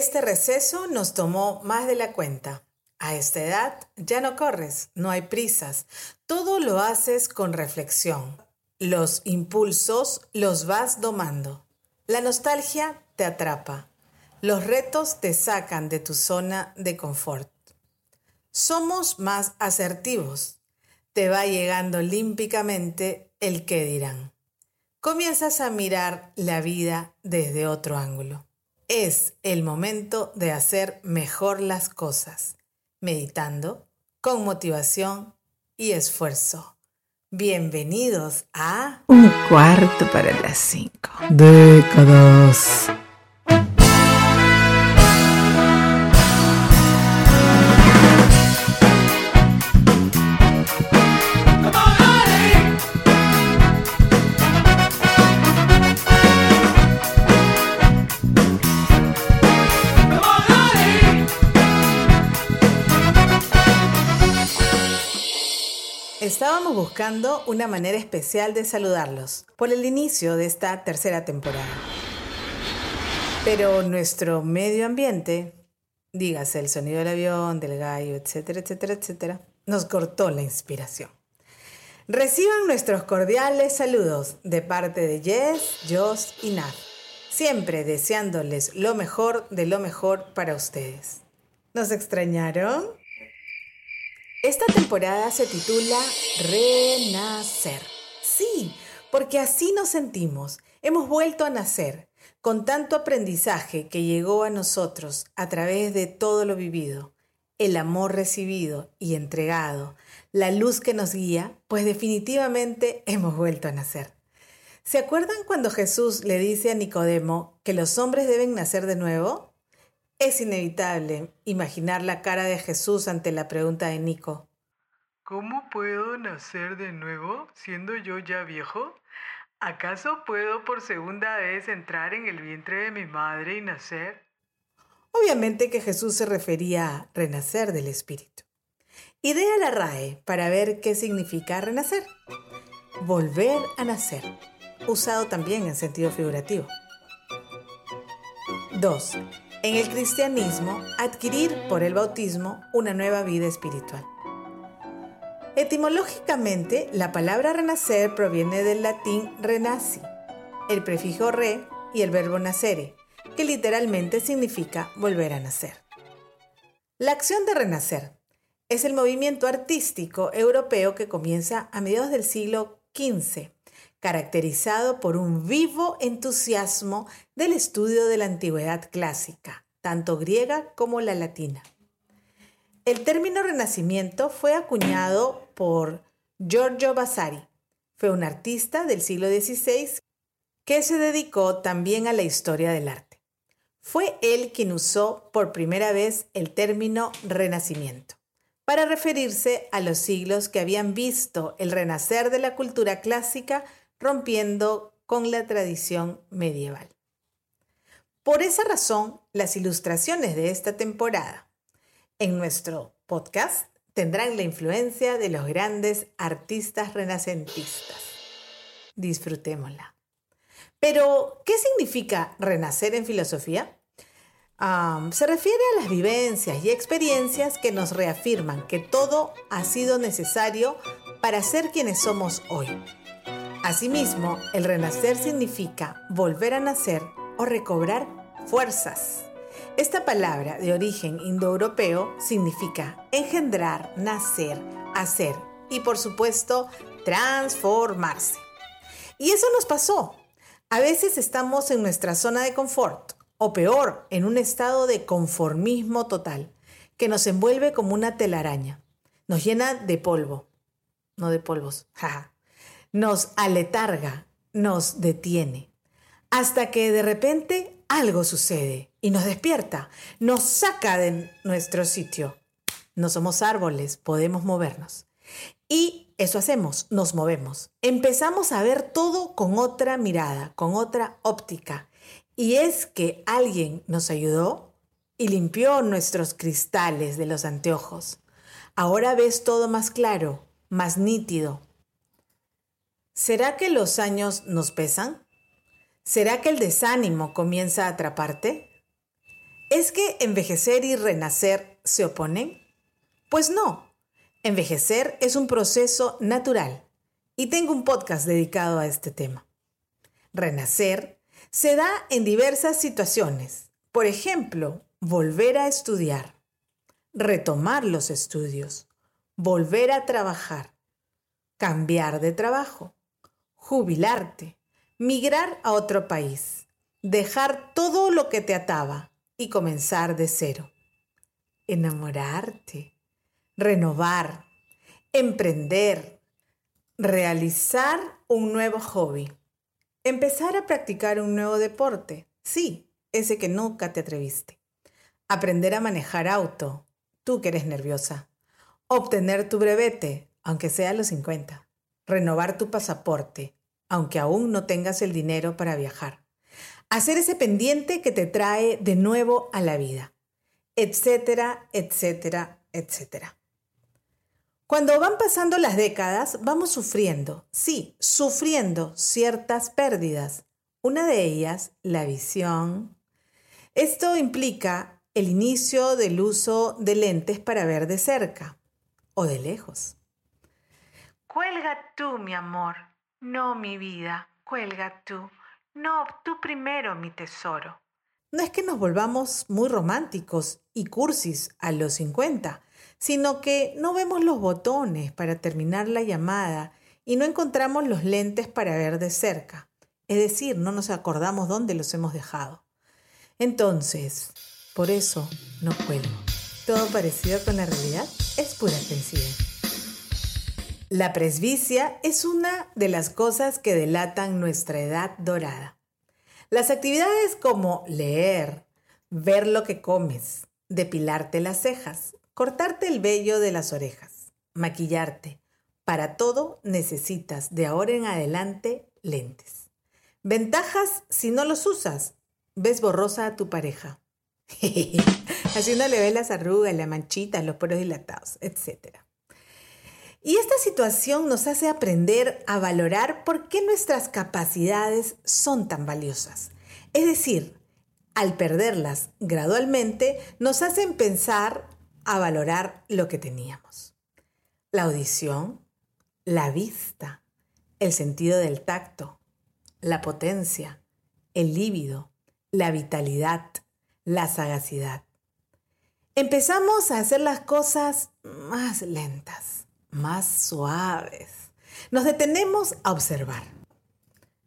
Este receso nos tomó más de la cuenta. A esta edad ya no corres, no hay prisas, todo lo haces con reflexión. Los impulsos los vas domando. La nostalgia te atrapa. Los retos te sacan de tu zona de confort. Somos más asertivos. Te va llegando olímpicamente el qué dirán. Comienzas a mirar la vida desde otro ángulo. Es el momento de hacer mejor las cosas, meditando, con motivación y esfuerzo. Bienvenidos a Un cuarto para las cinco. Décadas. Estábamos buscando una manera especial de saludarlos por el inicio de esta tercera temporada. Pero nuestro medio ambiente, dígase el sonido del avión, del gallo, etcétera, etcétera, etcétera, nos cortó la inspiración. Reciban nuestros cordiales saludos de parte de Jess, Joss y Nat, siempre deseándoles lo mejor de lo mejor para ustedes. ¿Nos extrañaron? Esta temporada se titula Renacer. Sí, porque así nos sentimos. Hemos vuelto a nacer, con tanto aprendizaje que llegó a nosotros a través de todo lo vivido, el amor recibido y entregado, la luz que nos guía, pues definitivamente hemos vuelto a nacer. ¿Se acuerdan cuando Jesús le dice a Nicodemo que los hombres deben nacer de nuevo? Es inevitable imaginar la cara de Jesús ante la pregunta de Nico. ¿Cómo puedo nacer de nuevo siendo yo ya viejo? ¿Acaso puedo por segunda vez entrar en el vientre de mi madre y nacer? Obviamente que Jesús se refería a renacer del Espíritu. Idea la RAE para ver qué significa renacer. Volver a nacer, usado también en sentido figurativo. 2 en el cristianismo, adquirir por el bautismo una nueva vida espiritual. Etimológicamente, la palabra renacer proviene del latín renaci, el prefijo re y el verbo nacere, que literalmente significa volver a nacer. La acción de renacer es el movimiento artístico europeo que comienza a mediados del siglo XV caracterizado por un vivo entusiasmo del estudio de la antigüedad clásica, tanto griega como la latina. El término renacimiento fue acuñado por Giorgio Vasari. Fue un artista del siglo XVI que se dedicó también a la historia del arte. Fue él quien usó por primera vez el término renacimiento para referirse a los siglos que habían visto el renacer de la cultura clásica rompiendo con la tradición medieval. Por esa razón, las ilustraciones de esta temporada en nuestro podcast tendrán la influencia de los grandes artistas renacentistas. Disfrutémosla. Pero, ¿qué significa renacer en filosofía? se refiere a las vivencias y experiencias que nos reafirman que todo ha sido necesario para ser quienes somos hoy Asimismo, el renacer significa volver a nacer o recobrar fuerzas. Esta palabra de origen indoeuropeo significa engendrar, nacer, hacer y por supuesto transformarse. Y eso nos pasó. A veces estamos en nuestra zona de confort o peor, en un estado de conformismo total que nos envuelve como una telaraña. Nos llena de polvo, no de polvos, jaja nos aletarga, nos detiene, hasta que de repente algo sucede y nos despierta, nos saca de nuestro sitio. No somos árboles, podemos movernos. Y eso hacemos, nos movemos. Empezamos a ver todo con otra mirada, con otra óptica. Y es que alguien nos ayudó y limpió nuestros cristales de los anteojos. Ahora ves todo más claro, más nítido, ¿Será que los años nos pesan? ¿Será que el desánimo comienza a atraparte? ¿Es que envejecer y renacer se oponen? Pues no. Envejecer es un proceso natural y tengo un podcast dedicado a este tema. Renacer se da en diversas situaciones. Por ejemplo, volver a estudiar, retomar los estudios, volver a trabajar, cambiar de trabajo, jubilarte, migrar a otro país, dejar todo lo que te ataba y comenzar de cero. Enamorarte, renovar, emprender, realizar un nuevo hobby, empezar a practicar un nuevo deporte, sí, ese que nunca te atreviste, aprender a manejar auto, tú que eres nerviosa, obtener tu brevete, aunque sea a los 50, renovar tu pasaporte, aunque aún no tengas el dinero para viajar hacer ese pendiente que te trae de nuevo a la vida, etcétera, etcétera, etcétera. Cuando van pasando las décadas, vamos sufriendo, sí, sufriendo ciertas pérdidas. Una de ellas, la visión. Esto implica el inicio del uso de lentes para ver de cerca o de lejos. Cuelga tú, mi amor, no mi vida, cuelga tú. No, tú primero, mi tesoro. No es que nos volvamos muy románticos y cursis a los 50, sino que no vemos los botones para terminar la llamada y no encontramos los lentes para ver de cerca. Es decir, no nos acordamos dónde los hemos dejado. Entonces, por eso no cuelgo. Todo parecido con la realidad es pura coincidencia. La presbicia es una de las cosas que delatan nuestra edad dorada. Las actividades como leer, ver lo que comes, depilarte las cejas, cortarte el vello de las orejas, maquillarte, para todo necesitas de ahora en adelante lentes. Ventajas si no los usas. Ves borrosa a tu pareja. Haciéndole ver las arrugas, las manchitas, los poros dilatados, etc. Y esta situación nos hace aprender a valorar por qué nuestras capacidades son tan valiosas. Es decir, al perderlas gradualmente, nos hacen pensar a valorar lo que teníamos. La audición, la vista, el sentido del tacto, la potencia, el líbido, la vitalidad, la sagacidad. Empezamos a hacer las cosas más lentas más suaves. Nos detenemos a observar.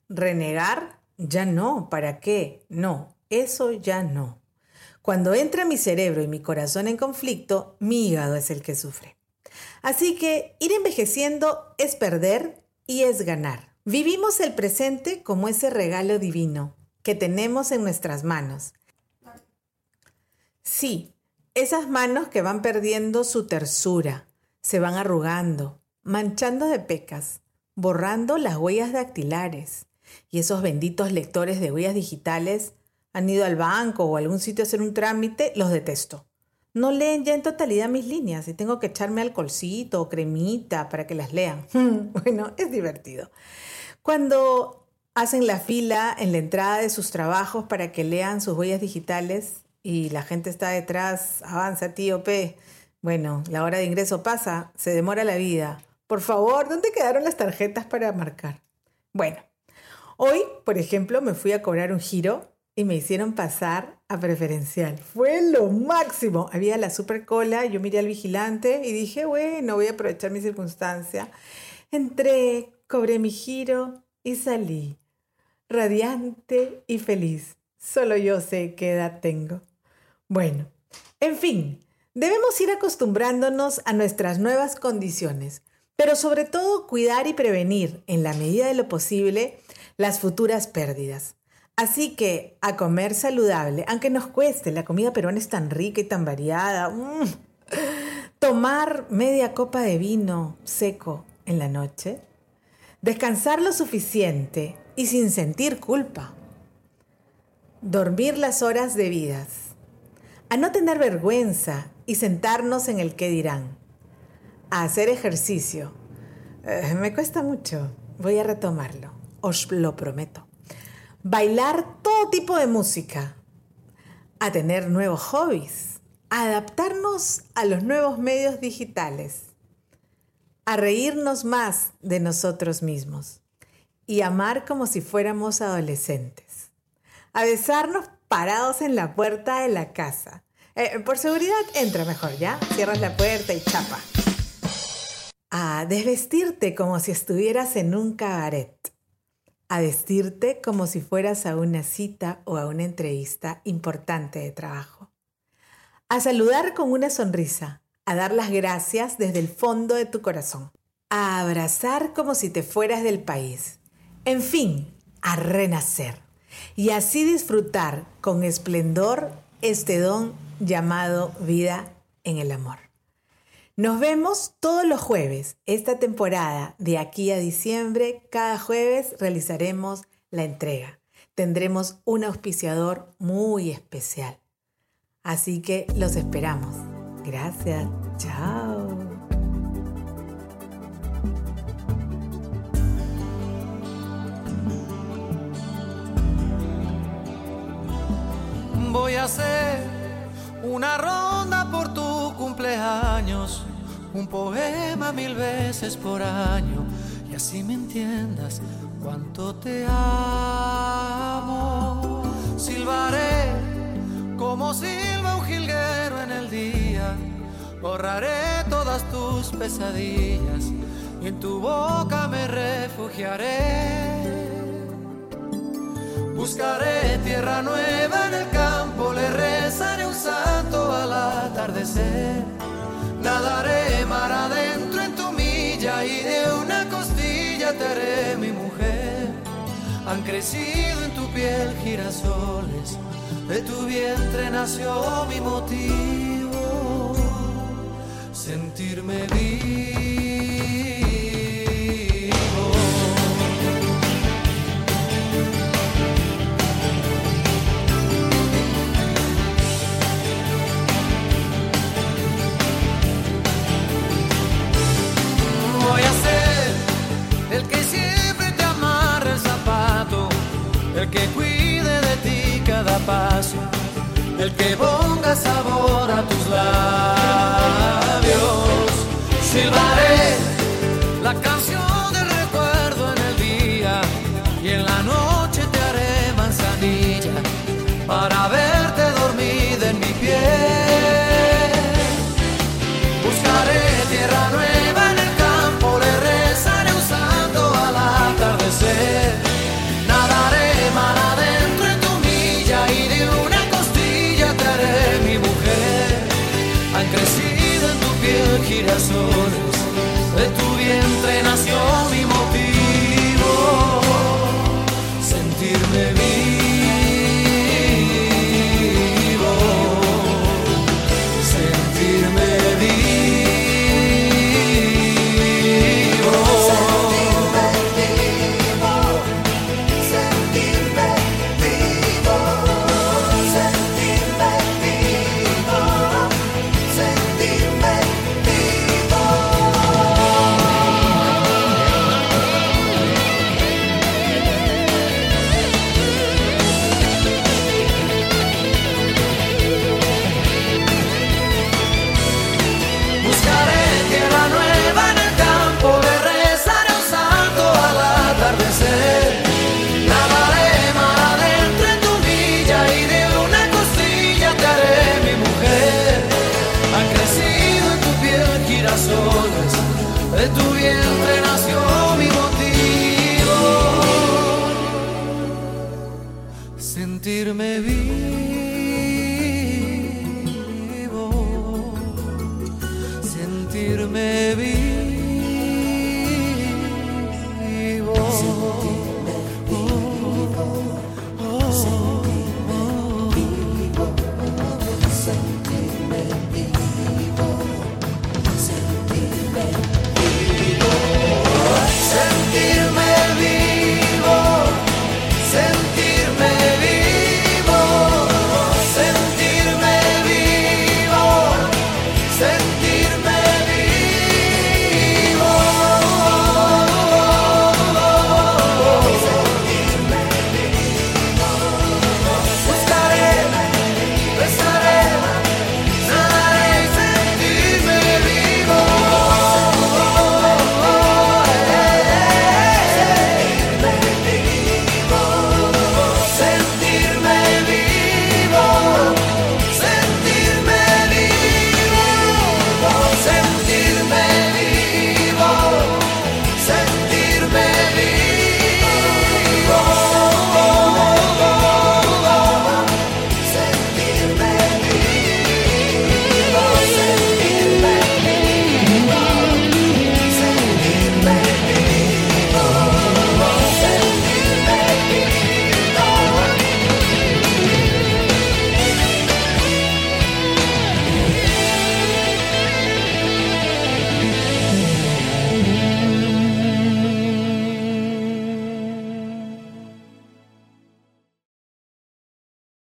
Renegar, ya no, ¿para qué? No, eso ya no. Cuando entra mi cerebro y mi corazón en conflicto, mi hígado es el que sufre. Así que ir envejeciendo es perder y es ganar. Vivimos el presente como ese regalo divino que tenemos en nuestras manos. Sí, esas manos que van perdiendo su tersura, se van arrugando, manchando de pecas, borrando las huellas dactilares. Y esos benditos lectores de huellas digitales han ido al banco o a algún sitio a hacer un trámite, los detesto. No leen ya en totalidad mis líneas y tengo que echarme alcoholcito o cremita para que las lean. bueno, es divertido. Cuando hacen la fila en la entrada de sus trabajos para que lean sus huellas digitales y la gente está detrás, avanza tío P, bueno, la hora de ingreso pasa, se demora la vida. Por favor, ¿dónde quedaron las tarjetas para marcar? Bueno, hoy, por ejemplo, me fui a cobrar un giro y me hicieron pasar a preferencial. Fue lo máximo. Había la super cola, yo miré al vigilante y dije, bueno, voy a aprovechar mi circunstancia. Entré, cobré mi giro y salí. Radiante y feliz. Solo yo sé qué edad tengo. Bueno, en fin, Debemos ir acostumbrándonos a nuestras nuevas condiciones, pero sobre todo cuidar y prevenir, en la medida de lo posible, las futuras pérdidas. Así que a comer saludable, aunque nos cueste, la comida peruana es tan rica y tan variada. Mm. Tomar media copa de vino seco en la noche. Descansar lo suficiente y sin sentir culpa. Dormir las horas debidas. A no tener vergüenza y sentarnos en el qué dirán. A hacer ejercicio. Eh, me cuesta mucho. Voy a retomarlo. Os lo prometo. Bailar todo tipo de música. a tener nuevos hobbies, a adaptarnos a los nuevos medios digitales, a reírnos más de nosotros mismos y amar como si fuéramos adolescentes, a besarnos parados en la puerta de la casa. Eh, por seguridad, entra mejor, ¿ya? Cierras la puerta y chapa. A desvestirte como si estuvieras en un cabaret. A vestirte como si fueras a una cita o a una entrevista importante de trabajo. A saludar con una sonrisa. A dar las gracias desde el fondo de tu corazón. A abrazar como si te fueras del país. En fin, a renacer y así disfrutar con esplendor este don llamado vida en el amor. Nos vemos todos los jueves. Esta temporada, de aquí a diciembre, cada jueves realizaremos la entrega. Tendremos un auspiciador muy especial. Así que los esperamos. Gracias. Chao. voy a hacer una ronda por tu cumpleaños, un poema mil veces por año, y así me entiendas cuánto te amo. Silbaré como silba un jilguero en el día, borraré todas tus pesadillas y en tu boca me refugiaré. Buscaré tierra nueva en el campo, le rezaré un santo al atardecer. Nadaré mar adentro en tu milla y de una costilla te haré mi mujer. Han crecido en tu piel girasoles, de tu vientre nació mi motivo, sentirme vivo. El que ponga sabor a tus labios. Silbaré crecido